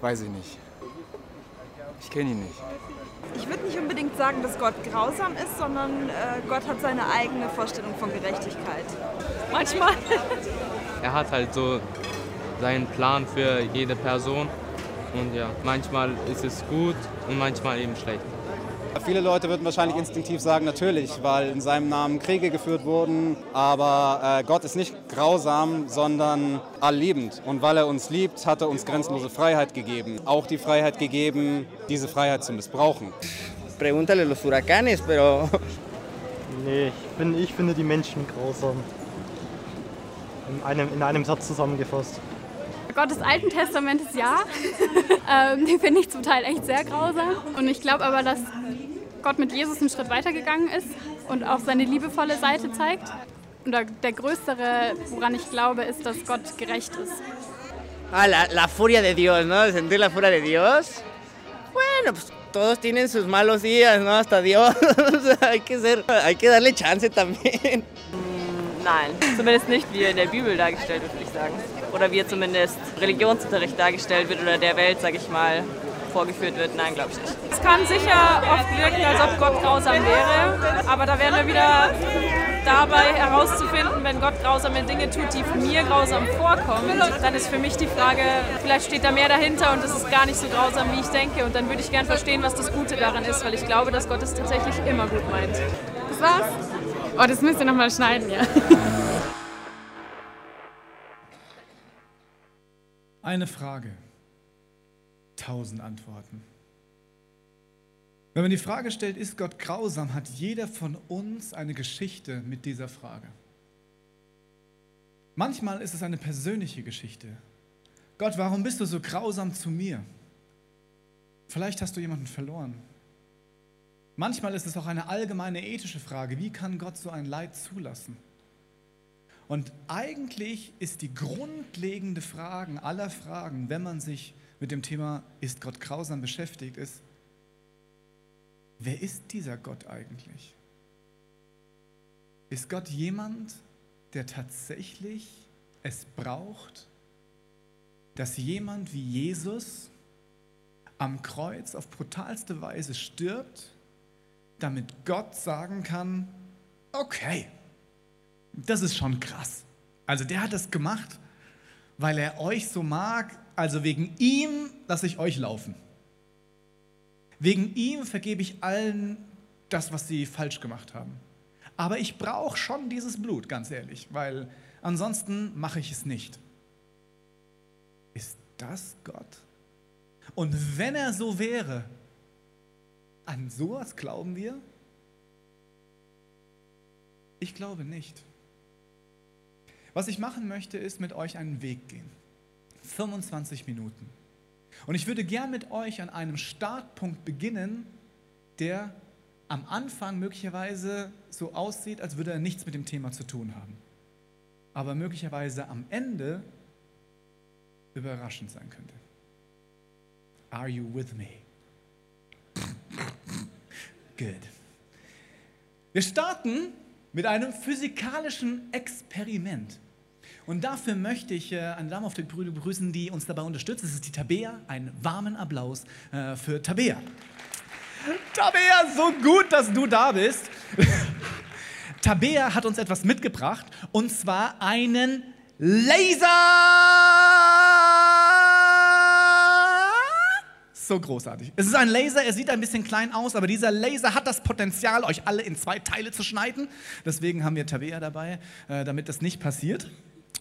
Weiß ich nicht. Ich kenne ihn nicht. Ich würde nicht unbedingt sagen, dass Gott grausam ist, sondern äh, Gott hat seine eigene Vorstellung von Gerechtigkeit. Manchmal. Er hat halt so seinen Plan für jede Person. Und ja, manchmal ist es gut und manchmal eben schlecht. Viele Leute würden wahrscheinlich instinktiv sagen, natürlich, weil in seinem Namen Kriege geführt wurden. Aber äh, Gott ist nicht grausam, sondern allliebend. Und weil er uns liebt, hat er uns grenzenlose Freiheit gegeben. Auch die Freiheit gegeben, diese Freiheit zu missbrauchen. Pregúntale los huracanes, pero... Nee, ich, bin, ich finde die Menschen grausam. In einem, in einem Satz zusammengefasst. Gott des Alten Testamentes ja. ähm, den finde ich zum Teil echt sehr grausam. Und ich glaube aber, dass Gott mit Jesus einen Schritt weitergegangen ist und auch seine liebevolle Seite zeigt. Und der größere, woran ich glaube, ist, dass Gott gerecht ist. Ah, la, la furia de Dios, ¿no? Sentir la furia de Dios. Bueno, pues todos tienen sus malos días, ¿no? Hasta Dios. hay, que ser, hay que darle chance también. Nein, zumindest nicht wie er in der Bibel dargestellt wird, würde ich sagen. Oder wie er zumindest Religionsunterricht dargestellt wird oder der Welt, sage ich mal, vorgeführt wird. Nein, glaube ich nicht. Es kann sicher oft wirken, als ob Gott grausam wäre, aber da wären wir wieder dabei herauszufinden, wenn Gott grausame Dinge tut, die mir grausam vorkommen, dann ist für mich die Frage, vielleicht steht da mehr dahinter und es ist gar nicht so grausam, wie ich denke. Und dann würde ich gern verstehen, was das Gute daran ist, weil ich glaube, dass Gott es tatsächlich immer gut meint. Das war's. Oh, das müsst ihr nochmal schneiden, ja. Eine Frage, tausend Antworten. Wenn man die Frage stellt, ist Gott grausam, hat jeder von uns eine Geschichte mit dieser Frage. Manchmal ist es eine persönliche Geschichte. Gott, warum bist du so grausam zu mir? Vielleicht hast du jemanden verloren. Manchmal ist es auch eine allgemeine ethische Frage, wie kann Gott so ein Leid zulassen? Und eigentlich ist die grundlegende Frage aller Fragen, wenn man sich mit dem Thema ist Gott grausam beschäftigt, ist, wer ist dieser Gott eigentlich? Ist Gott jemand, der tatsächlich es braucht, dass jemand wie Jesus am Kreuz auf brutalste Weise stirbt, damit Gott sagen kann, okay, das ist schon krass. Also der hat das gemacht, weil er euch so mag, also wegen ihm lasse ich euch laufen. Wegen ihm vergebe ich allen das, was sie falsch gemacht haben. Aber ich brauche schon dieses Blut, ganz ehrlich, weil ansonsten mache ich es nicht. Ist das Gott? Und wenn er so wäre, an sowas glauben wir? Ich glaube nicht. Was ich machen möchte, ist mit euch einen Weg gehen. 25 Minuten. Und ich würde gern mit euch an einem Startpunkt beginnen, der am Anfang möglicherweise so aussieht, als würde er nichts mit dem Thema zu tun haben. Aber möglicherweise am Ende überraschend sein könnte. Are you with me? Good. Wir starten mit einem physikalischen Experiment. Und dafür möchte ich äh, eine Dame auf der Bühne begrüßen, die uns dabei unterstützt. Das ist die Tabea. Einen warmen Applaus äh, für Tabea. Tabea, so gut, dass du da bist. Tabea hat uns etwas mitgebracht und zwar einen Laser! so großartig. Es ist ein Laser, er sieht ein bisschen klein aus, aber dieser Laser hat das Potenzial, euch alle in zwei Teile zu schneiden. Deswegen haben wir Tabea dabei, äh, damit das nicht passiert.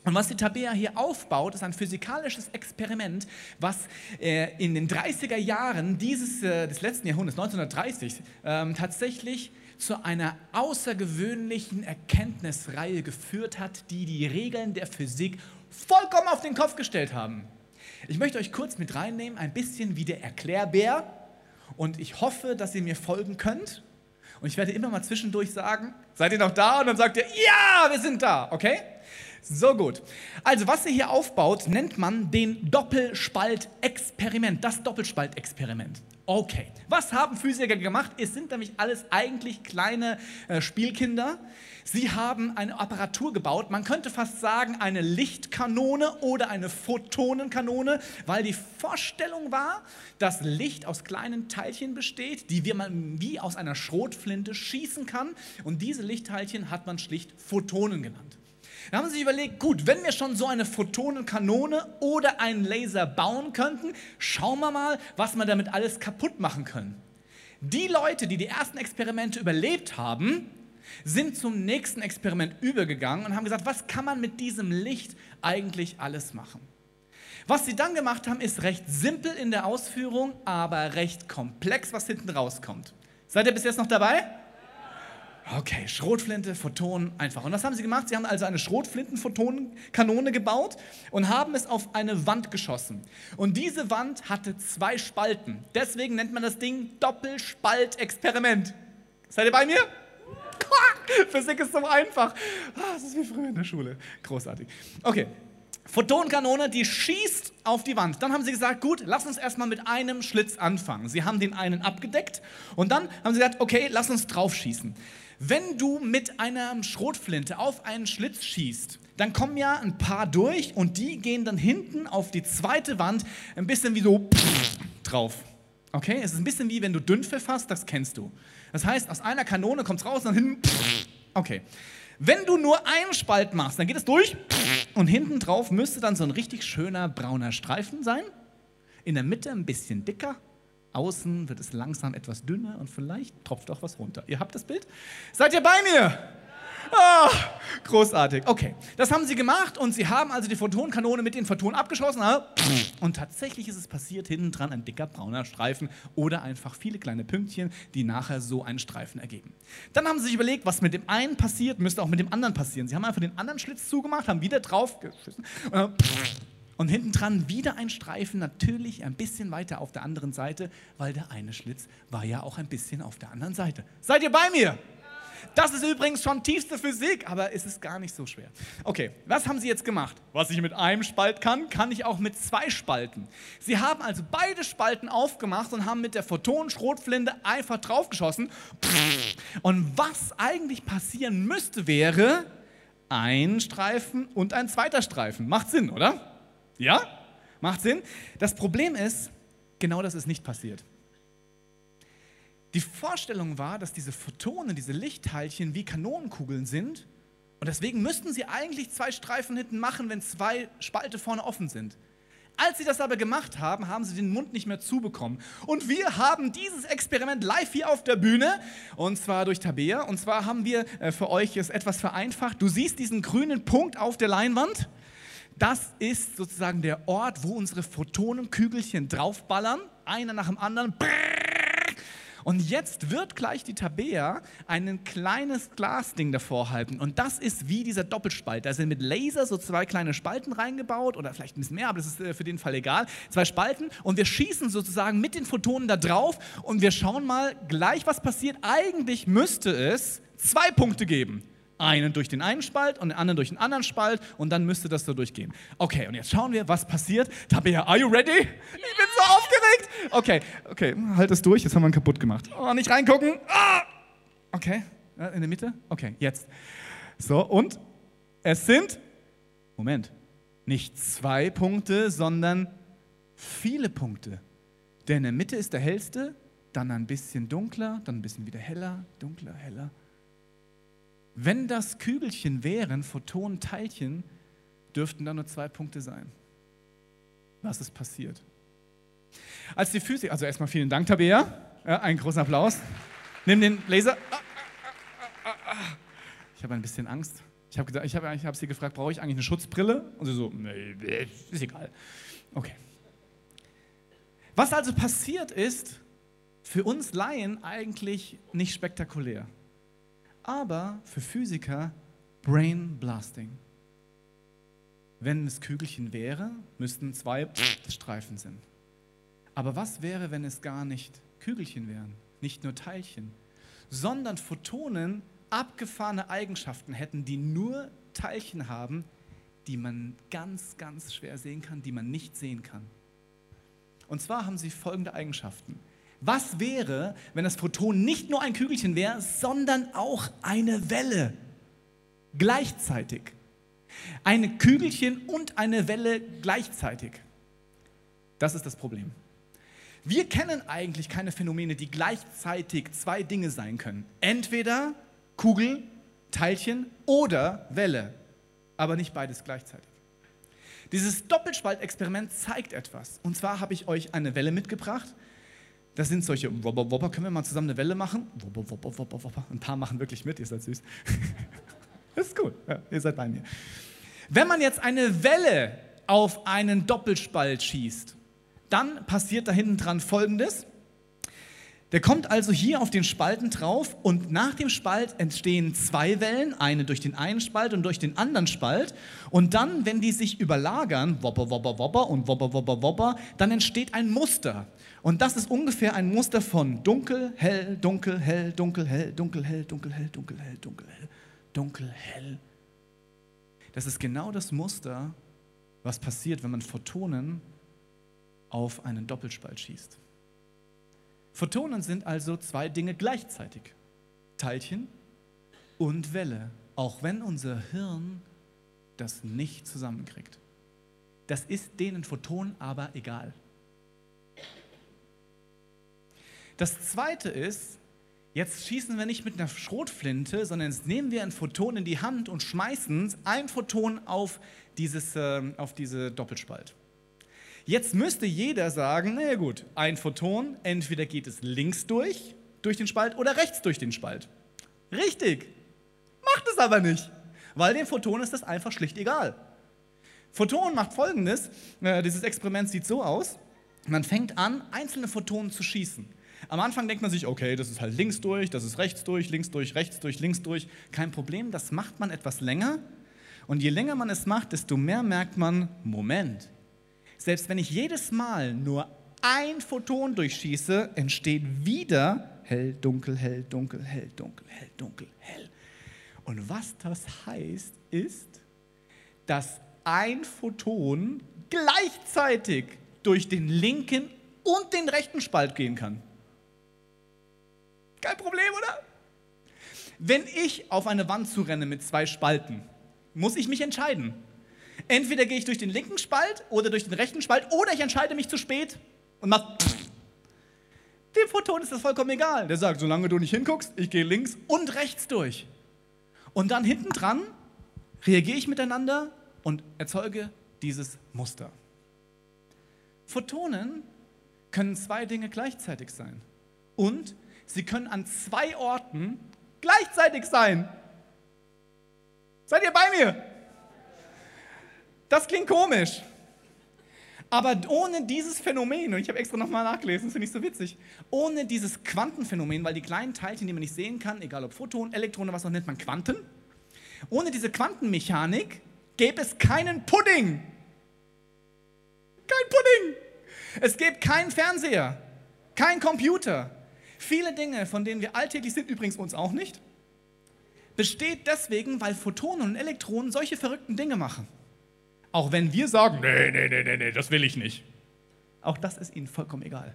Und was die Tabea hier aufbaut, ist ein physikalisches Experiment, was äh, in den 30er Jahren dieses, äh, des letzten Jahrhunderts, 1930, ähm, tatsächlich zu einer außergewöhnlichen Erkenntnisreihe geführt hat, die die Regeln der Physik vollkommen auf den Kopf gestellt haben. Ich möchte euch kurz mit reinnehmen, ein bisschen wie der Erklärbär. Und ich hoffe, dass ihr mir folgen könnt. Und ich werde immer mal zwischendurch sagen, seid ihr noch da? Und dann sagt ihr, ja, wir sind da, okay? So gut. Also, was ihr hier aufbaut, nennt man den Doppelspaltexperiment. Das Doppelspaltexperiment. Okay. Was haben Physiker gemacht? Es sind nämlich alles eigentlich kleine äh, Spielkinder. Sie haben eine Apparatur gebaut, man könnte fast sagen eine Lichtkanone oder eine Photonenkanone, weil die Vorstellung war, dass Licht aus kleinen Teilchen besteht, die man wie aus einer Schrotflinte schießen kann. Und diese Lichtteilchen hat man schlicht Photonen genannt. Da haben sie sich überlegt, gut, wenn wir schon so eine Photonenkanone oder einen Laser bauen könnten, schauen wir mal, was wir damit alles kaputt machen können. Die Leute, die die ersten Experimente überlebt haben, sind zum nächsten Experiment übergegangen und haben gesagt, was kann man mit diesem Licht eigentlich alles machen? Was sie dann gemacht haben, ist recht simpel in der Ausführung, aber recht komplex, was hinten rauskommt. Seid ihr bis jetzt noch dabei? Okay, Schrotflinte, Photonen, einfach. Und was haben sie gemacht? Sie haben also eine Schrotflinten-Photonenkanone gebaut und haben es auf eine Wand geschossen. Und diese Wand hatte zwei Spalten. Deswegen nennt man das Ding Doppelspaltexperiment. Seid ihr bei mir? Physik ist so einfach. Ah, das ist wie früher in der Schule. Großartig. Okay. Photonenkanone, die schießt auf die Wand. Dann haben sie gesagt, gut, lass uns erstmal mit einem Schlitz anfangen. Sie haben den einen abgedeckt und dann haben sie gesagt, okay, lass uns drauf schießen. Wenn du mit einer Schrotflinte auf einen Schlitz schießt, dann kommen ja ein paar durch und die gehen dann hinten auf die zweite Wand ein bisschen wie so drauf. Okay, es ist ein bisschen wie wenn du Dünnpfiff hast, das kennst du. Das heißt, aus einer Kanone kommt es raus und dann hinten. Okay. Wenn du nur einen Spalt machst, dann geht es durch und hinten drauf müsste dann so ein richtig schöner brauner Streifen sein. In der Mitte ein bisschen dicker Außen wird es langsam etwas dünner und vielleicht tropft auch was runter. Ihr habt das Bild? Seid ihr bei mir? Ah, großartig. Okay, das haben sie gemacht und sie haben also die Photonenkanone mit den Photonen abgeschossen. Und tatsächlich ist es passiert, hinten dran ein dicker brauner Streifen oder einfach viele kleine Pünktchen, die nachher so einen Streifen ergeben. Dann haben sie sich überlegt, was mit dem einen passiert, müsste auch mit dem anderen passieren. Sie haben einfach den anderen Schlitz zugemacht, haben wieder drauf geschissen und und hinten dran wieder ein Streifen, natürlich ein bisschen weiter auf der anderen Seite, weil der eine Schlitz war ja auch ein bisschen auf der anderen Seite. Seid ihr bei mir? Das ist übrigens schon tiefste Physik, aber es ist gar nicht so schwer. Okay, was haben Sie jetzt gemacht? Was ich mit einem Spalt kann, kann ich auch mit zwei Spalten. Sie haben also beide Spalten aufgemacht und haben mit der Photonenschrotflinte einfach draufgeschossen. Und was eigentlich passieren müsste, wäre ein Streifen und ein zweiter Streifen. Macht Sinn, oder? Ja? Macht Sinn? Das Problem ist, genau das ist nicht passiert. Die Vorstellung war, dass diese Photonen, diese Lichtteilchen wie Kanonenkugeln sind und deswegen müssten sie eigentlich zwei Streifen hinten machen, wenn zwei Spalte vorne offen sind. Als sie das aber gemacht haben, haben sie den Mund nicht mehr zubekommen. Und wir haben dieses Experiment live hier auf der Bühne, und zwar durch Tabea. Und zwar haben wir äh, für euch es etwas vereinfacht. Du siehst diesen grünen Punkt auf der Leinwand. Das ist sozusagen der Ort, wo unsere Photonenkügelchen draufballern, einer nach dem anderen. Und jetzt wird gleich die Tabea ein kleines Glasding davor halten. Und das ist wie dieser Doppelspalt. Da sind mit Laser so zwei kleine Spalten reingebaut oder vielleicht ein bisschen mehr, aber das ist äh, für den Fall egal. Zwei Spalten und wir schießen sozusagen mit den Photonen da drauf und wir schauen mal gleich, was passiert. Eigentlich müsste es zwei Punkte geben einen durch den einen Spalt und den anderen durch den anderen Spalt und dann müsste das so durchgehen. Okay, und jetzt schauen wir, was passiert. Tabea, are you ready? Ich bin so aufgeregt. Okay, okay, halt es durch, jetzt haben wir ihn kaputt gemacht. Oh, nicht reingucken. Ah! Okay, in der Mitte? Okay, jetzt. So, und es sind, Moment, nicht zwei Punkte, sondern viele Punkte. Der in der Mitte ist der hellste, dann ein bisschen dunkler, dann ein bisschen wieder heller, dunkler, heller. Wenn das Kügelchen wären, Photonenteilchen, dürften da nur zwei Punkte sein. Was ist passiert? Als die Physik, also erstmal vielen Dank, Tabea, ja, einen großen Applaus. Nimm den Laser. Ah, ah, ah, ich habe ein bisschen Angst. Ich habe ich hab, ich hab sie gefragt, brauche ich eigentlich eine Schutzbrille? Und sie so, nee, ist egal. Okay. Was also passiert ist, für uns Laien eigentlich nicht spektakulär aber für Physiker Brain Blasting. Wenn es Kügelchen wäre, müssten zwei Streifen sein. Aber was wäre, wenn es gar nicht Kügelchen wären, nicht nur Teilchen, sondern Photonen abgefahrene Eigenschaften hätten, die nur Teilchen haben, die man ganz, ganz schwer sehen kann, die man nicht sehen kann. Und zwar haben sie folgende Eigenschaften. Was wäre, wenn das Photon nicht nur ein Kügelchen wäre, sondern auch eine Welle? Gleichzeitig. Ein Kügelchen und eine Welle gleichzeitig. Das ist das Problem. Wir kennen eigentlich keine Phänomene, die gleichzeitig zwei Dinge sein können. Entweder Kugel, Teilchen oder Welle, aber nicht beides gleichzeitig. Dieses Doppelspaltexperiment zeigt etwas. Und zwar habe ich euch eine Welle mitgebracht. Das sind solche Wobber, Wobber. Können wir mal zusammen eine Welle machen? Wobber, Wobber, Wobber, Wobber. Ein paar machen wirklich mit, ihr seid süß. Das ist gut, ja, ihr seid bei mir. Wenn man jetzt eine Welle auf einen Doppelspalt schießt, dann passiert da hinten dran Folgendes. Der kommt also hier auf den Spalten drauf und nach dem Spalt entstehen zwei Wellen, eine durch den einen Spalt und durch den anderen Spalt. Und dann, wenn die sich überlagern, wopper, wopper, wopper und wopper, wopper, wopper, dann entsteht ein Muster. Und das ist ungefähr ein Muster von dunkel, hell, dunkel, hell, dunkel, hell, dunkel, hell, dunkel, hell, dunkel, hell, dunkel, hell, dunkel, hell. Das ist genau das Muster, was passiert, wenn man Photonen auf einen Doppelspalt schießt. Photonen sind also zwei Dinge gleichzeitig. Teilchen und Welle, auch wenn unser Hirn das nicht zusammenkriegt. Das ist denen Photonen aber egal. Das zweite ist, jetzt schießen wir nicht mit einer Schrotflinte, sondern jetzt nehmen wir ein Photon in die Hand und schmeißen ein Photon auf, dieses, äh, auf diese Doppelspalt. Jetzt müsste jeder sagen, na gut, ein Photon, entweder geht es links durch, durch den Spalt oder rechts durch den Spalt. Richtig. Macht es aber nicht, weil dem Photon ist das einfach schlicht egal. Photon macht folgendes, äh, dieses Experiment sieht so aus, man fängt an, einzelne Photonen zu schießen. Am Anfang denkt man sich, okay, das ist halt links durch, das ist rechts durch, links durch, rechts durch, links durch, kein Problem, das macht man etwas länger. Und je länger man es macht, desto mehr merkt man, Moment, selbst wenn ich jedes Mal nur ein Photon durchschieße, entsteht wieder hell, dunkel, hell, dunkel, hell, dunkel, hell, dunkel, hell. Und was das heißt, ist, dass ein Photon gleichzeitig durch den linken und den rechten Spalt gehen kann. Kein Problem, oder? Wenn ich auf eine Wand zurenne mit zwei Spalten, muss ich mich entscheiden. Entweder gehe ich durch den linken Spalt oder durch den rechten Spalt oder ich entscheide mich zu spät und mache. Dem Photon ist das vollkommen egal. Der sagt, solange du nicht hinguckst, ich gehe links und rechts durch. Und dann hinten dran reagiere ich miteinander und erzeuge dieses Muster. Photonen können zwei Dinge gleichzeitig sein. Und sie können an zwei Orten gleichzeitig sein. Seid ihr bei mir? Das klingt komisch. Aber ohne dieses Phänomen, und ich habe extra nochmal nachgelesen, das finde ich so witzig, ohne dieses Quantenphänomen, weil die kleinen Teilchen, die man nicht sehen kann, egal ob Photonen, Elektronen, was auch nennt man Quanten, ohne diese Quantenmechanik gäbe es keinen Pudding. Kein Pudding. Es gäbe keinen Fernseher, kein Computer. Viele Dinge, von denen wir alltäglich sind, übrigens uns auch nicht, besteht deswegen, weil Photonen und Elektronen solche verrückten Dinge machen. Auch wenn wir sagen, nee, nee, nee, nee, nee, das will ich nicht. Auch das ist ihnen vollkommen egal.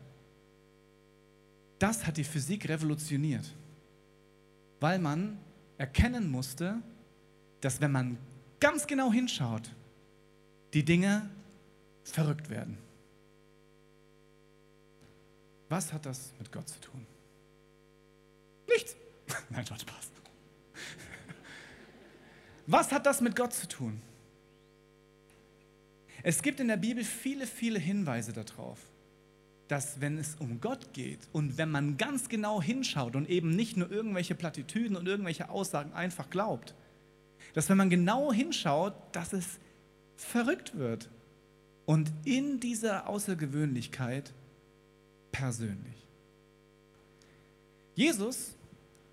Das hat die Physik revolutioniert, weil man erkennen musste, dass wenn man ganz genau hinschaut, die Dinge verrückt werden. Was hat das mit Gott zu tun? Nichts. Nein, Spaß. Was hat das mit Gott zu tun? Es gibt in der Bibel viele, viele Hinweise darauf, dass wenn es um Gott geht und wenn man ganz genau hinschaut und eben nicht nur irgendwelche Plattitüden und irgendwelche Aussagen einfach glaubt, dass wenn man genau hinschaut, dass es verrückt wird und in dieser Außergewöhnlichkeit persönlich. Jesus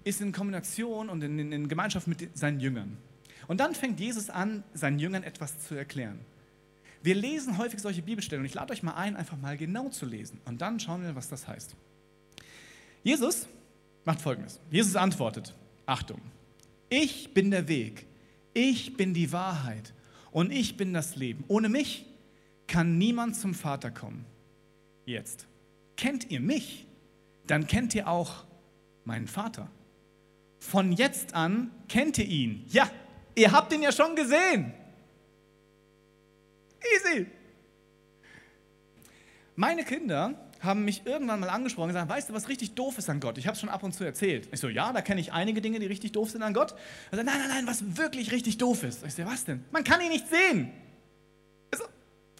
ist in Kombination und in, in Gemeinschaft mit seinen Jüngern. Und dann fängt Jesus an, seinen Jüngern etwas zu erklären. Wir lesen häufig solche Bibelstellen und ich lade euch mal ein, einfach mal genau zu lesen. Und dann schauen wir, was das heißt. Jesus macht folgendes. Jesus antwortet, Achtung, ich bin der Weg, ich bin die Wahrheit und ich bin das Leben. Ohne mich kann niemand zum Vater kommen. Jetzt, kennt ihr mich, dann kennt ihr auch meinen Vater. Von jetzt an kennt ihr ihn. Ja, ihr habt ihn ja schon gesehen. Easy. Meine Kinder haben mich irgendwann mal angesprochen und gesagt, weißt du, was richtig doof ist an Gott? Ich habe es schon ab und zu erzählt. Ich so, ja, da kenne ich einige Dinge, die richtig doof sind an Gott. Er sagt, nein, nein, nein, was wirklich richtig doof ist. Ich so, was denn? Man kann ihn nicht sehen. Ich so,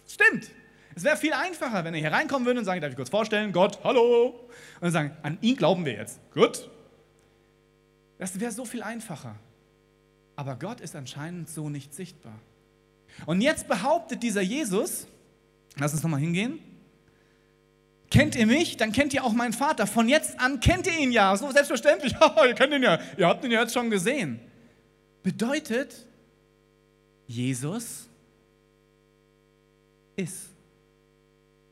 stimmt. Es wäre viel einfacher, wenn er hier reinkommen würde und sagen, darf ich kurz vorstellen, Gott, hallo. Und dann sagen, an ihn glauben wir jetzt. Gut. Das wäre so viel einfacher. Aber Gott ist anscheinend so nicht sichtbar. Und jetzt behauptet dieser Jesus, lass uns nochmal hingehen, kennt ihr mich, dann kennt ihr auch meinen Vater. Von jetzt an kennt ihr ihn ja. So selbstverständlich. ihr kennt ihn ja. Ihr habt ihn ja jetzt schon gesehen. Bedeutet, Jesus ist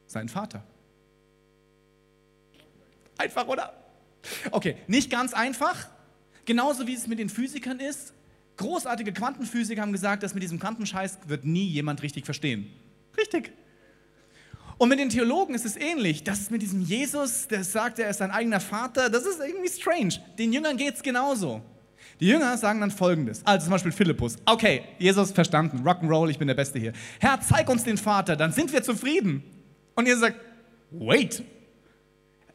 sein Vater. Einfach, oder? Okay, nicht ganz einfach. Genauso wie es mit den Physikern ist. Großartige Quantenphysiker haben gesagt, dass mit diesem Quantenscheiß wird nie jemand richtig verstehen. Richtig. Und mit den Theologen ist es ähnlich. Das ist mit diesem Jesus, der sagt, er ist sein eigener Vater. Das ist irgendwie strange. Den Jüngern geht es genauso. Die Jünger sagen dann folgendes. Also zum Beispiel Philippus. Okay, Jesus verstanden. Rock'n'Roll, ich bin der Beste hier. Herr, zeig uns den Vater, dann sind wir zufrieden. Und ihr sagt, wait.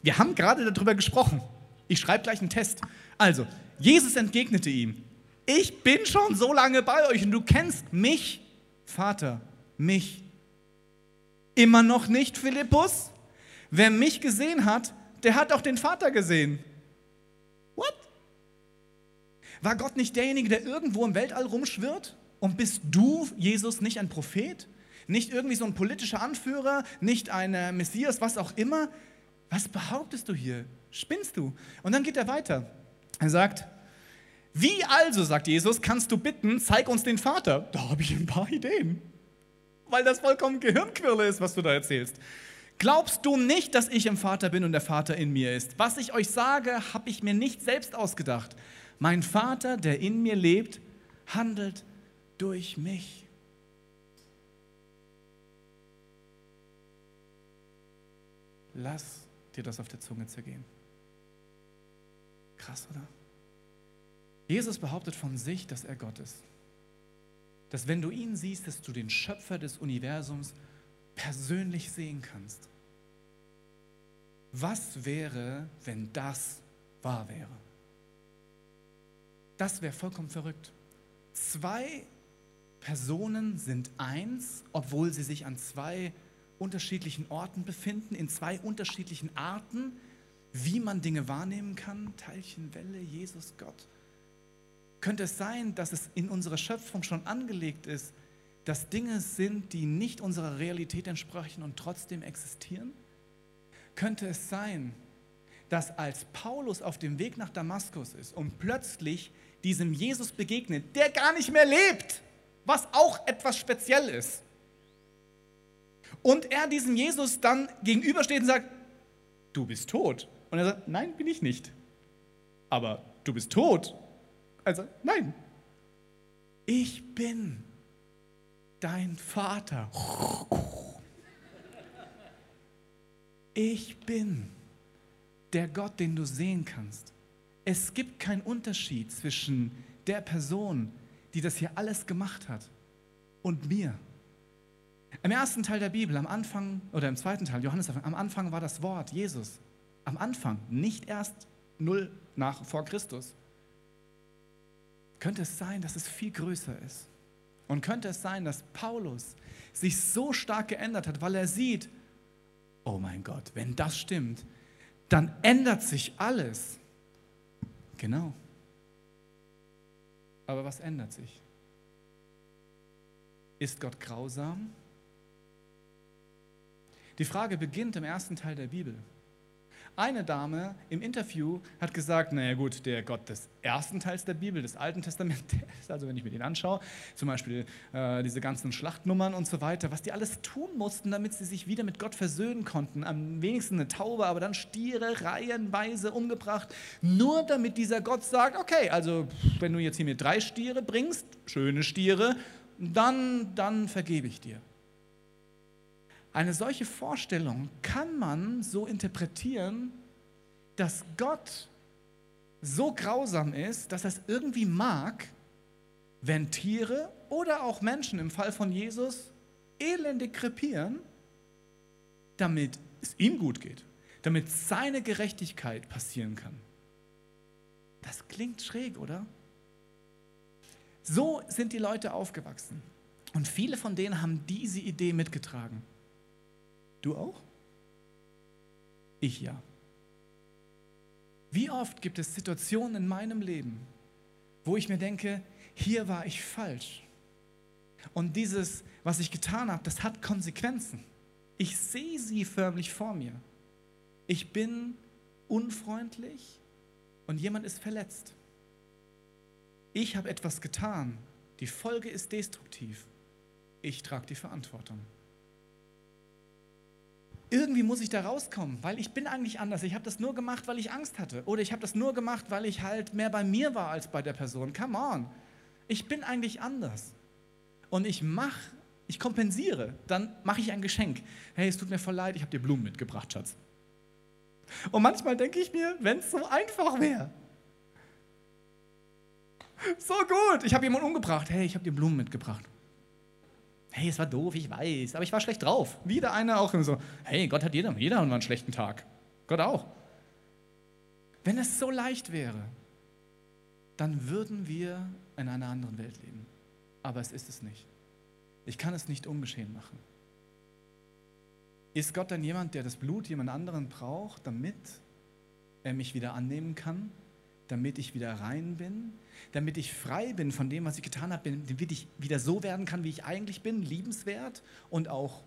Wir haben gerade darüber gesprochen. Ich schreibe gleich einen Test. Also, Jesus entgegnete ihm, ich bin schon so lange bei euch und du kennst mich, Vater, mich Immer noch nicht, Philippus? Wer mich gesehen hat, der hat auch den Vater gesehen. What? War Gott nicht derjenige, der irgendwo im Weltall rumschwirrt? Und bist du, Jesus, nicht ein Prophet? Nicht irgendwie so ein politischer Anführer, nicht ein äh, Messias, was auch immer? Was behauptest du hier? Spinnst du? Und dann geht er weiter. Er sagt, wie also, sagt Jesus, kannst du bitten, zeig uns den Vater? Da habe ich ein paar Ideen weil das vollkommen Gehirnquirle ist, was du da erzählst. Glaubst du nicht, dass ich im Vater bin und der Vater in mir ist? Was ich euch sage, habe ich mir nicht selbst ausgedacht. Mein Vater, der in mir lebt, handelt durch mich. Lass dir das auf der Zunge zergehen. Krass, oder? Jesus behauptet von sich, dass er Gott ist dass wenn du ihn siehst, dass du den Schöpfer des Universums persönlich sehen kannst. Was wäre, wenn das wahr wäre? Das wäre vollkommen verrückt. Zwei Personen sind eins, obwohl sie sich an zwei unterschiedlichen Orten befinden, in zwei unterschiedlichen Arten, wie man Dinge wahrnehmen kann. Teilchenwelle, Jesus, Gott. Könnte es sein, dass es in unserer Schöpfung schon angelegt ist, dass Dinge sind, die nicht unserer Realität entsprechen und trotzdem existieren? Könnte es sein, dass als Paulus auf dem Weg nach Damaskus ist und plötzlich diesem Jesus begegnet, der gar nicht mehr lebt, was auch etwas speziell ist, und er diesem Jesus dann gegenübersteht und sagt, du bist tot. Und er sagt, nein, bin ich nicht. Aber du bist tot. Also nein, ich bin dein Vater. Ich bin der Gott, den du sehen kannst. Es gibt keinen Unterschied zwischen der Person, die das hier alles gemacht hat, und mir. Im ersten Teil der Bibel, am Anfang, oder im zweiten Teil, Johannes, am Anfang war das Wort, Jesus. Am Anfang, nicht erst null nach vor Christus. Könnte es sein, dass es viel größer ist? Und könnte es sein, dass Paulus sich so stark geändert hat, weil er sieht, oh mein Gott, wenn das stimmt, dann ändert sich alles. Genau. Aber was ändert sich? Ist Gott grausam? Die Frage beginnt im ersten Teil der Bibel. Eine Dame im Interview hat gesagt, naja gut, der Gott des ersten Teils der Bibel, des Alten Testaments, also wenn ich mir den anschaue, zum Beispiel äh, diese ganzen Schlachtnummern und so weiter, was die alles tun mussten, damit sie sich wieder mit Gott versöhnen konnten. Am wenigsten eine Taube, aber dann Stiere reihenweise umgebracht, nur damit dieser Gott sagt, okay, also wenn du jetzt hier mir drei Stiere bringst, schöne Stiere, dann, dann vergebe ich dir. Eine solche Vorstellung kann man so interpretieren, dass Gott so grausam ist, dass er es irgendwie mag, wenn Tiere oder auch Menschen im Fall von Jesus elendig krepieren, damit es ihm gut geht, damit seine Gerechtigkeit passieren kann. Das klingt schräg, oder? So sind die Leute aufgewachsen. Und viele von denen haben diese Idee mitgetragen. Du auch? Ich ja. Wie oft gibt es Situationen in meinem Leben, wo ich mir denke, hier war ich falsch. Und dieses, was ich getan habe, das hat Konsequenzen. Ich sehe sie förmlich vor mir. Ich bin unfreundlich und jemand ist verletzt. Ich habe etwas getan. Die Folge ist destruktiv. Ich trage die Verantwortung. Irgendwie muss ich da rauskommen, weil ich bin eigentlich anders. Ich habe das nur gemacht, weil ich Angst hatte. Oder ich habe das nur gemacht, weil ich halt mehr bei mir war als bei der Person. Come on. Ich bin eigentlich anders. Und ich mache, ich kompensiere. Dann mache ich ein Geschenk. Hey, es tut mir voll leid, ich habe dir Blumen mitgebracht, Schatz. Und manchmal denke ich mir, wenn es so einfach wäre. So gut, ich habe jemanden umgebracht. Hey, ich habe dir Blumen mitgebracht. Hey, es war doof, ich weiß, aber ich war schlecht drauf. Wieder einer auch so, hey, Gott hat jeder, jeder hat einen schlechten Tag. Gott auch. Wenn es so leicht wäre, dann würden wir in einer anderen Welt leben. Aber es ist es nicht. Ich kann es nicht ungeschehen machen. Ist Gott dann jemand, der das Blut jemand anderen braucht, damit er mich wieder annehmen kann? Damit ich wieder rein bin? Damit ich frei bin von dem, was ich getan habe? Damit ich wieder so werden kann, wie ich eigentlich bin? Liebenswert und auch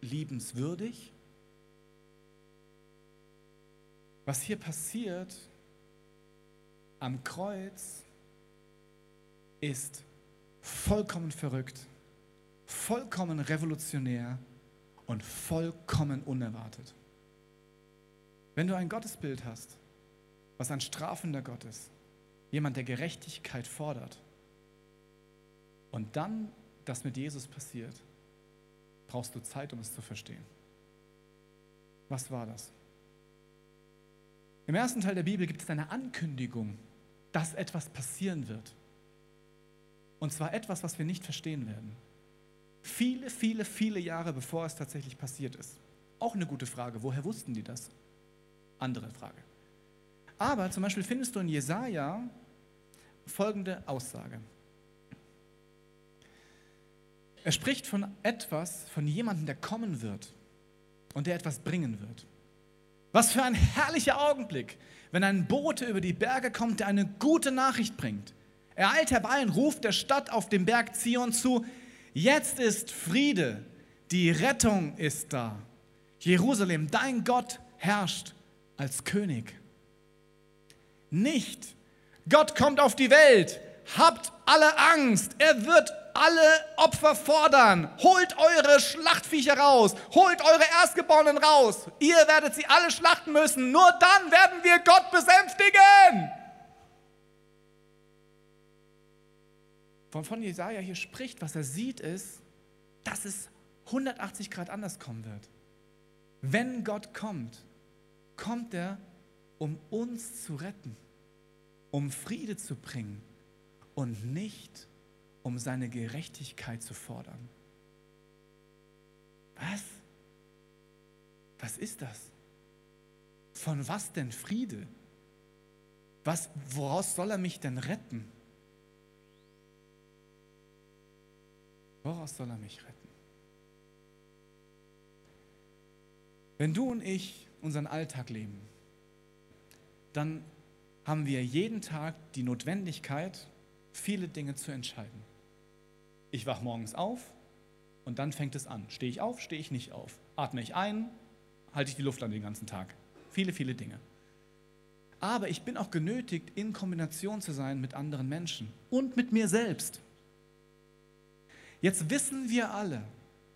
liebenswürdig? Was hier passiert am Kreuz ist vollkommen verrückt, vollkommen revolutionär und vollkommen unerwartet. Wenn du ein Gottesbild hast, was ein strafender Gott ist, jemand, der Gerechtigkeit fordert, und dann das mit Jesus passiert, brauchst du Zeit, um es zu verstehen. Was war das? Im ersten Teil der Bibel gibt es eine Ankündigung, dass etwas passieren wird. Und zwar etwas, was wir nicht verstehen werden. Viele, viele, viele Jahre bevor es tatsächlich passiert ist. Auch eine gute Frage. Woher wussten die das? Andere Frage. Aber zum Beispiel findest du in Jesaja folgende Aussage. Er spricht von etwas, von jemandem, der kommen wird und der etwas bringen wird. Was für ein herrlicher Augenblick, wenn ein Bote über die Berge kommt, der eine gute Nachricht bringt. Er eilt herbei und ruft der Stadt auf dem Berg Zion zu, Jetzt ist Friede, die Rettung ist da. Jerusalem, dein Gott herrscht als König. Nicht, Gott kommt auf die Welt, habt alle Angst, er wird alle Opfer fordern. Holt eure Schlachtviecher raus, holt eure Erstgeborenen raus. Ihr werdet sie alle schlachten müssen, nur dann werden wir Gott besänftigen. wovon Jesaja hier spricht, was er sieht, ist, dass es 180 Grad anders kommen wird. Wenn Gott kommt, kommt er, um uns zu retten, um Friede zu bringen und nicht um seine Gerechtigkeit zu fordern. Was? Was ist das? Von was denn Friede? Was, woraus soll er mich denn retten? Woraus soll er mich retten? Wenn du und ich unseren Alltag leben, dann haben wir jeden Tag die Notwendigkeit, viele Dinge zu entscheiden. Ich wache morgens auf und dann fängt es an. Stehe ich auf, stehe ich nicht auf? Atme ich ein, halte ich die Luft an den ganzen Tag? Viele, viele Dinge. Aber ich bin auch genötigt, in Kombination zu sein mit anderen Menschen und mit mir selbst. Jetzt wissen wir alle,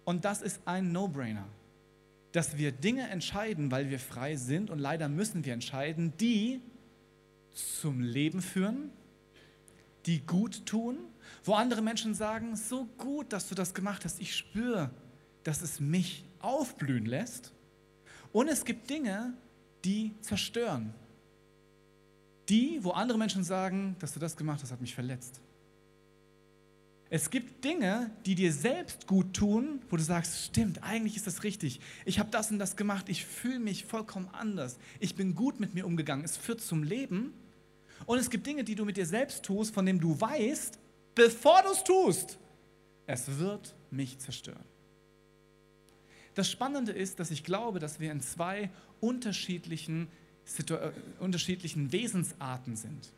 und das ist ein No-Brainer, dass wir Dinge entscheiden, weil wir frei sind und leider müssen wir entscheiden, die zum Leben führen, die gut tun, wo andere Menschen sagen, so gut, dass du das gemacht hast. Ich spüre, dass es mich aufblühen lässt. Und es gibt Dinge, die zerstören. Die, wo andere Menschen sagen, dass du das gemacht hast, hat mich verletzt. Es gibt Dinge, die dir selbst gut tun, wo du sagst, stimmt, eigentlich ist das richtig. Ich habe das und das gemacht, ich fühle mich vollkommen anders. Ich bin gut mit mir umgegangen. Es führt zum Leben. Und es gibt Dinge, die du mit dir selbst tust, von denen du weißt, bevor du es tust, es wird mich zerstören. Das Spannende ist, dass ich glaube, dass wir in zwei unterschiedlichen, Situ äh, unterschiedlichen Wesensarten sind.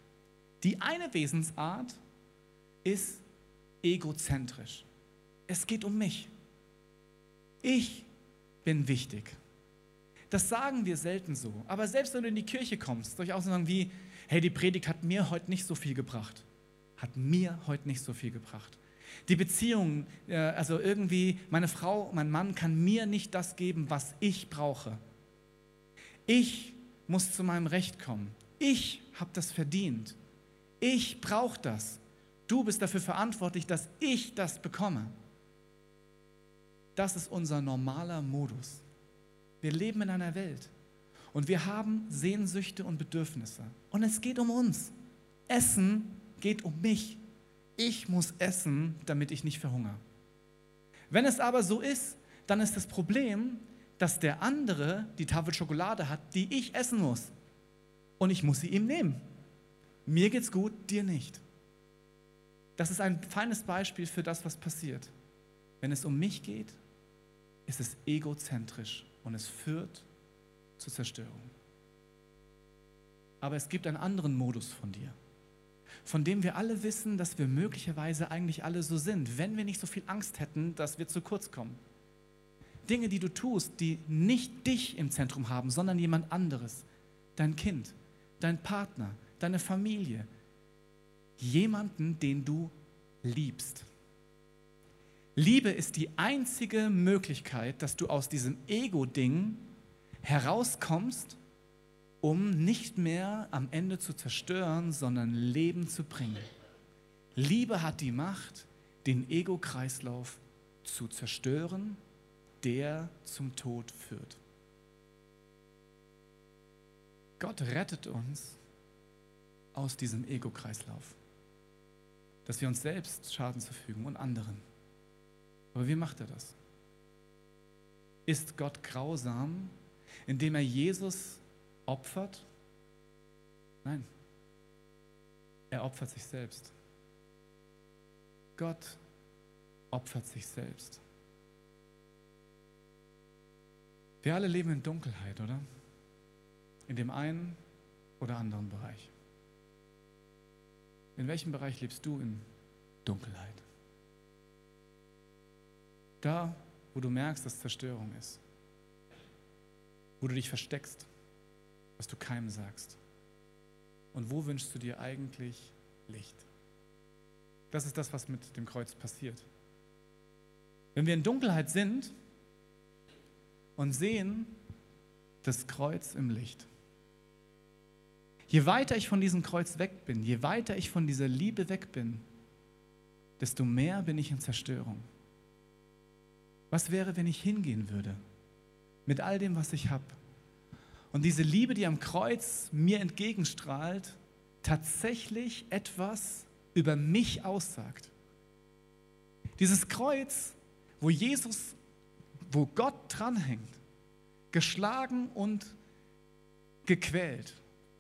Die eine Wesensart ist egozentrisch. Es geht um mich. Ich bin wichtig. Das sagen wir selten so. Aber selbst wenn du in die Kirche kommst, auch sagen wie, hey, die Predigt hat mir heute nicht so viel gebracht. Hat mir heute nicht so viel gebracht. Die Beziehung, äh, also irgendwie, meine Frau, mein Mann kann mir nicht das geben, was ich brauche. Ich muss zu meinem Recht kommen. Ich habe das verdient. Ich brauche das. Du bist dafür verantwortlich, dass ich das bekomme. Das ist unser normaler Modus. Wir leben in einer Welt und wir haben Sehnsüchte und Bedürfnisse. Und es geht um uns. Essen geht um mich. Ich muss essen, damit ich nicht verhungere. Wenn es aber so ist, dann ist das Problem, dass der andere die Tafel Schokolade hat, die ich essen muss. Und ich muss sie ihm nehmen. Mir geht's gut, dir nicht. Das ist ein feines Beispiel für das, was passiert. Wenn es um mich geht, ist es egozentrisch und es führt zur Zerstörung. Aber es gibt einen anderen Modus von dir, von dem wir alle wissen, dass wir möglicherweise eigentlich alle so sind, wenn wir nicht so viel Angst hätten, dass wir zu kurz kommen. Dinge, die du tust, die nicht dich im Zentrum haben, sondern jemand anderes. Dein Kind, dein Partner, deine Familie, jemanden, den du liebst. Liebe ist die einzige Möglichkeit, dass du aus diesem Ego-Ding herauskommst, um nicht mehr am Ende zu zerstören, sondern Leben zu bringen. Liebe hat die Macht, den Ego-Kreislauf zu zerstören, der zum Tod führt. Gott rettet uns aus diesem Ego-Kreislauf dass wir uns selbst Schaden zufügen und anderen. Aber wie macht er das? Ist Gott grausam, indem er Jesus opfert? Nein, er opfert sich selbst. Gott opfert sich selbst. Wir alle leben in Dunkelheit, oder? In dem einen oder anderen Bereich. In welchem Bereich lebst du in Dunkelheit? Da, wo du merkst, dass Zerstörung ist. Wo du dich versteckst, was du keinem sagst. Und wo wünschst du dir eigentlich Licht? Das ist das, was mit dem Kreuz passiert. Wenn wir in Dunkelheit sind und sehen das Kreuz im Licht, Je weiter ich von diesem Kreuz weg bin, je weiter ich von dieser Liebe weg bin, desto mehr bin ich in Zerstörung. Was wäre, wenn ich hingehen würde mit all dem, was ich habe? Und diese Liebe, die am Kreuz mir entgegenstrahlt, tatsächlich etwas über mich aussagt. Dieses Kreuz, wo Jesus, wo Gott dranhängt, geschlagen und gequält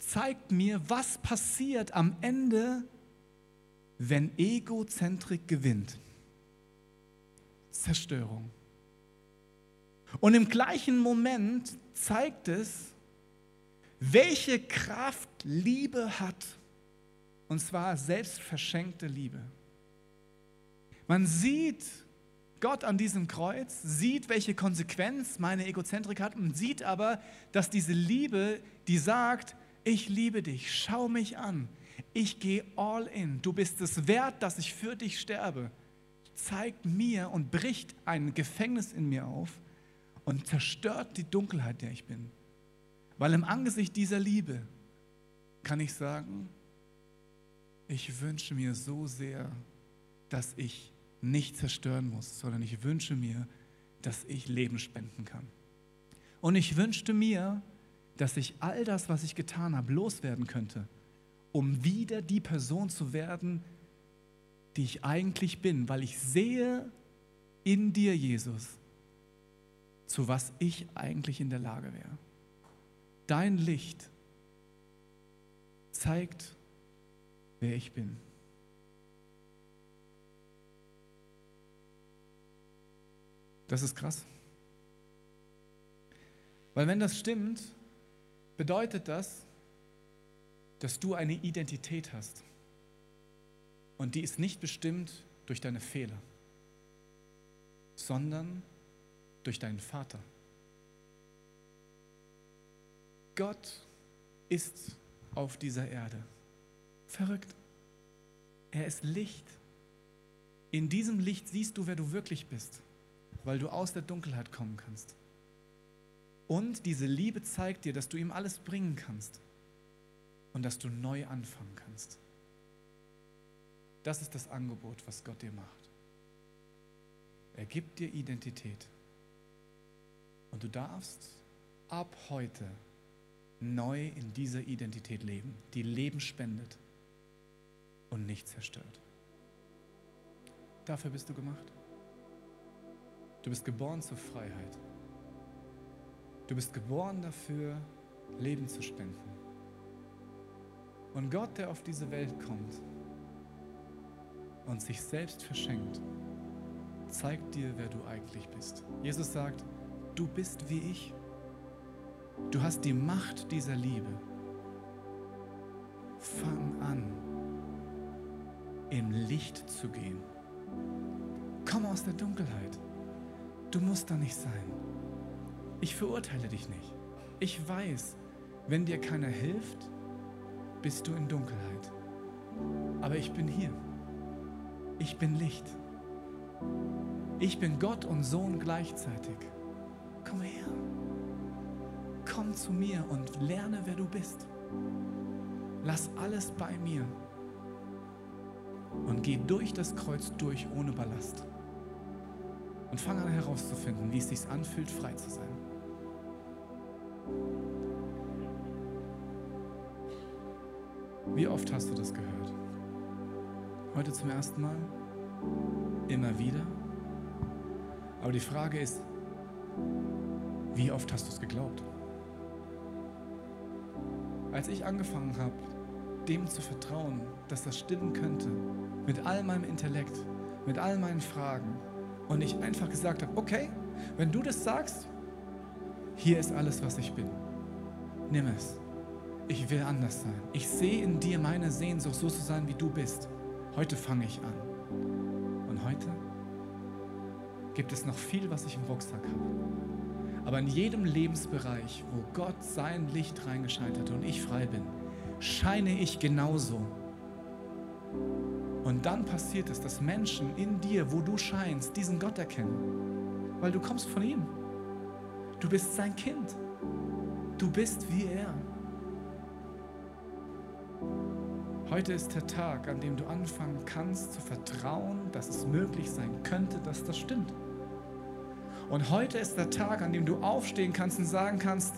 zeigt mir, was passiert am Ende, wenn Egozentrik gewinnt. Zerstörung. Und im gleichen Moment zeigt es, welche Kraft Liebe hat. Und zwar selbstverschenkte Liebe. Man sieht Gott an diesem Kreuz, sieht, welche Konsequenz meine Egozentrik hat und sieht aber, dass diese Liebe, die sagt, ich liebe dich, schau mich an, ich gehe all in, du bist es wert, dass ich für dich sterbe, zeigt mir und bricht ein Gefängnis in mir auf und zerstört die Dunkelheit, der ich bin. Weil im Angesicht dieser Liebe kann ich sagen, ich wünsche mir so sehr, dass ich nicht zerstören muss, sondern ich wünsche mir, dass ich Leben spenden kann. Und ich wünschte mir, dass ich all das, was ich getan habe, loswerden könnte, um wieder die Person zu werden, die ich eigentlich bin, weil ich sehe in dir, Jesus, zu was ich eigentlich in der Lage wäre. Dein Licht zeigt, wer ich bin. Das ist krass. Weil wenn das stimmt, bedeutet das, dass du eine Identität hast. Und die ist nicht bestimmt durch deine Fehler, sondern durch deinen Vater. Gott ist auf dieser Erde. Verrückt. Er ist Licht. In diesem Licht siehst du, wer du wirklich bist, weil du aus der Dunkelheit kommen kannst. Und diese Liebe zeigt dir, dass du ihm alles bringen kannst und dass du neu anfangen kannst. Das ist das Angebot, was Gott dir macht. Er gibt dir Identität. Und du darfst ab heute neu in dieser Identität leben, die Leben spendet und nicht zerstört. Dafür bist du gemacht. Du bist geboren zur Freiheit. Du bist geboren dafür, Leben zu spenden. Und Gott, der auf diese Welt kommt und sich selbst verschenkt, zeigt dir, wer du eigentlich bist. Jesus sagt, du bist wie ich. Du hast die Macht dieser Liebe. Fang an, im Licht zu gehen. Komm aus der Dunkelheit. Du musst da nicht sein. Ich verurteile dich nicht. Ich weiß, wenn dir keiner hilft, bist du in Dunkelheit. Aber ich bin hier. Ich bin Licht. Ich bin Gott und Sohn gleichzeitig. Komm her. Komm zu mir und lerne, wer du bist. Lass alles bei mir und geh durch das Kreuz durch ohne Ballast. Und fang an herauszufinden, wie es sich anfühlt, frei zu sein. Wie oft hast du das gehört? Heute zum ersten Mal? Immer wieder? Aber die Frage ist, wie oft hast du es geglaubt? Als ich angefangen habe, dem zu vertrauen, dass das stimmen könnte, mit all meinem Intellekt, mit all meinen Fragen, und ich einfach gesagt habe, okay, wenn du das sagst, hier ist alles, was ich bin. Nimm es. Ich will anders sein. Ich sehe in dir meine Sehnsucht, so zu sein, wie du bist. Heute fange ich an. Und heute gibt es noch viel, was ich im Rucksack habe. Aber in jedem Lebensbereich, wo Gott sein Licht reingescheint hat und ich frei bin, scheine ich genauso. Und dann passiert es, dass Menschen in dir, wo du scheinst, diesen Gott erkennen. Weil du kommst von ihm. Du bist sein Kind. Du bist wie er. Heute ist der Tag, an dem du anfangen kannst zu vertrauen, dass es möglich sein könnte, dass das stimmt. Und heute ist der Tag, an dem du aufstehen kannst und sagen kannst,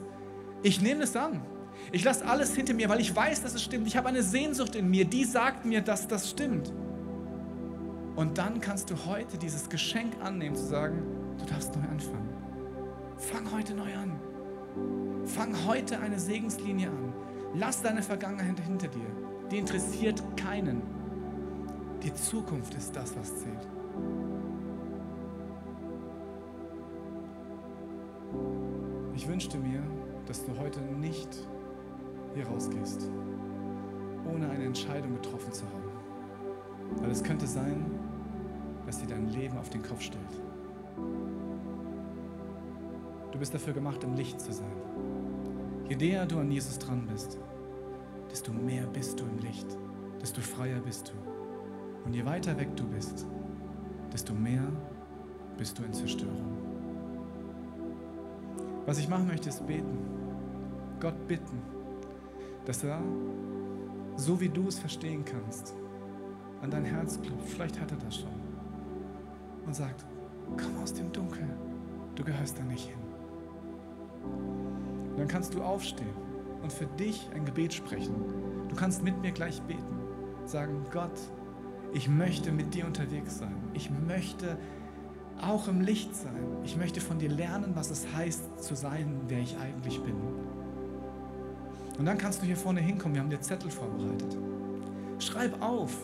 ich nehme es an. Ich lasse alles hinter mir, weil ich weiß, dass es stimmt. Ich habe eine Sehnsucht in mir, die sagt mir, dass das stimmt. Und dann kannst du heute dieses Geschenk annehmen, zu sagen, du darfst neu anfangen. Fang heute neu an. Fang heute eine Segenslinie an. Lass deine Vergangenheit hinter dir. Die interessiert keinen. Die Zukunft ist das, was zählt. Ich wünschte mir, dass du heute nicht hier rausgehst, ohne eine Entscheidung getroffen zu haben. Weil es könnte sein, dass sie dein Leben auf den Kopf stellt. Du bist dafür gemacht, im Licht zu sein. Je näher du an Jesus dran bist, desto mehr bist du im Licht, desto freier bist du. Und je weiter weg du bist, desto mehr bist du in Zerstörung. Was ich machen möchte, ist beten. Gott bitten, dass er, so wie du es verstehen kannst, an dein Herz klopft, vielleicht hat er das schon, und sagt, komm aus dem Dunkel, du gehörst da nicht hin. Dann kannst du aufstehen und für dich ein Gebet sprechen. Du kannst mit mir gleich beten. Sagen, Gott, ich möchte mit dir unterwegs sein. Ich möchte auch im Licht sein. Ich möchte von dir lernen, was es heißt zu sein, wer ich eigentlich bin. Und dann kannst du hier vorne hinkommen. Wir haben dir Zettel vorbereitet. Schreib auf,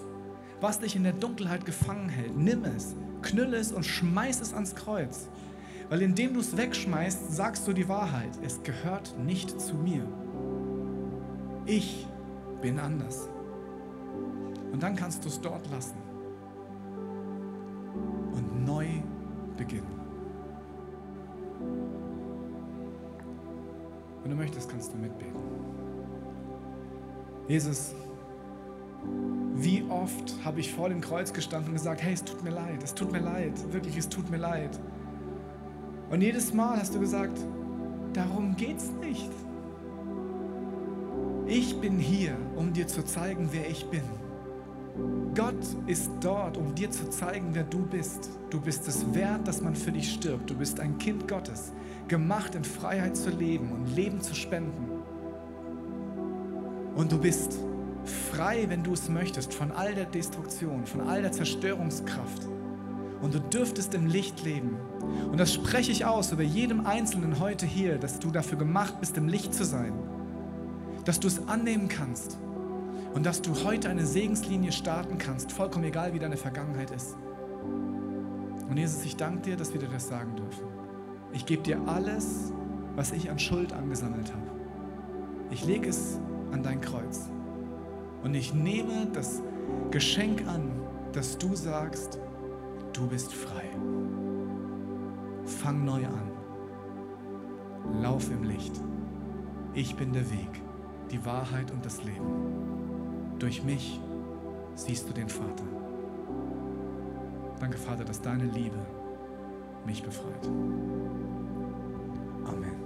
was dich in der Dunkelheit gefangen hält. Nimm es, knülle es und schmeiß es ans Kreuz. Weil indem du es wegschmeißt, sagst du die Wahrheit. Es gehört nicht zu mir. Ich bin anders. Und dann kannst du es dort lassen und neu beginnen. Wenn du möchtest, kannst du mitbeten. Jesus, wie oft habe ich vor dem Kreuz gestanden und gesagt, hey, es tut mir leid, es tut mir leid, wirklich, es tut mir leid. Und jedes Mal hast du gesagt, darum geht's nicht. Ich bin hier, um dir zu zeigen, wer ich bin. Gott ist dort, um dir zu zeigen, wer du bist. Du bist es wert, dass man für dich stirbt. Du bist ein Kind Gottes, gemacht in Freiheit zu leben und Leben zu spenden. Und du bist frei, wenn du es möchtest, von all der Destruktion, von all der Zerstörungskraft. Und du dürftest im Licht leben. Und das spreche ich aus über jedem Einzelnen heute hier, dass du dafür gemacht bist, im Licht zu sein. Dass du es annehmen kannst und dass du heute eine Segenslinie starten kannst, vollkommen egal, wie deine Vergangenheit ist. Und Jesus, ich danke dir, dass wir dir das sagen dürfen. Ich gebe dir alles, was ich an Schuld angesammelt habe. Ich lege es an dein Kreuz. Und ich nehme das Geschenk an, dass du sagst, du bist frei. Fang neu an. Lauf im Licht. Ich bin der Weg, die Wahrheit und das Leben. Durch mich siehst du den Vater. Danke, Vater, dass deine Liebe mich befreit. Amen.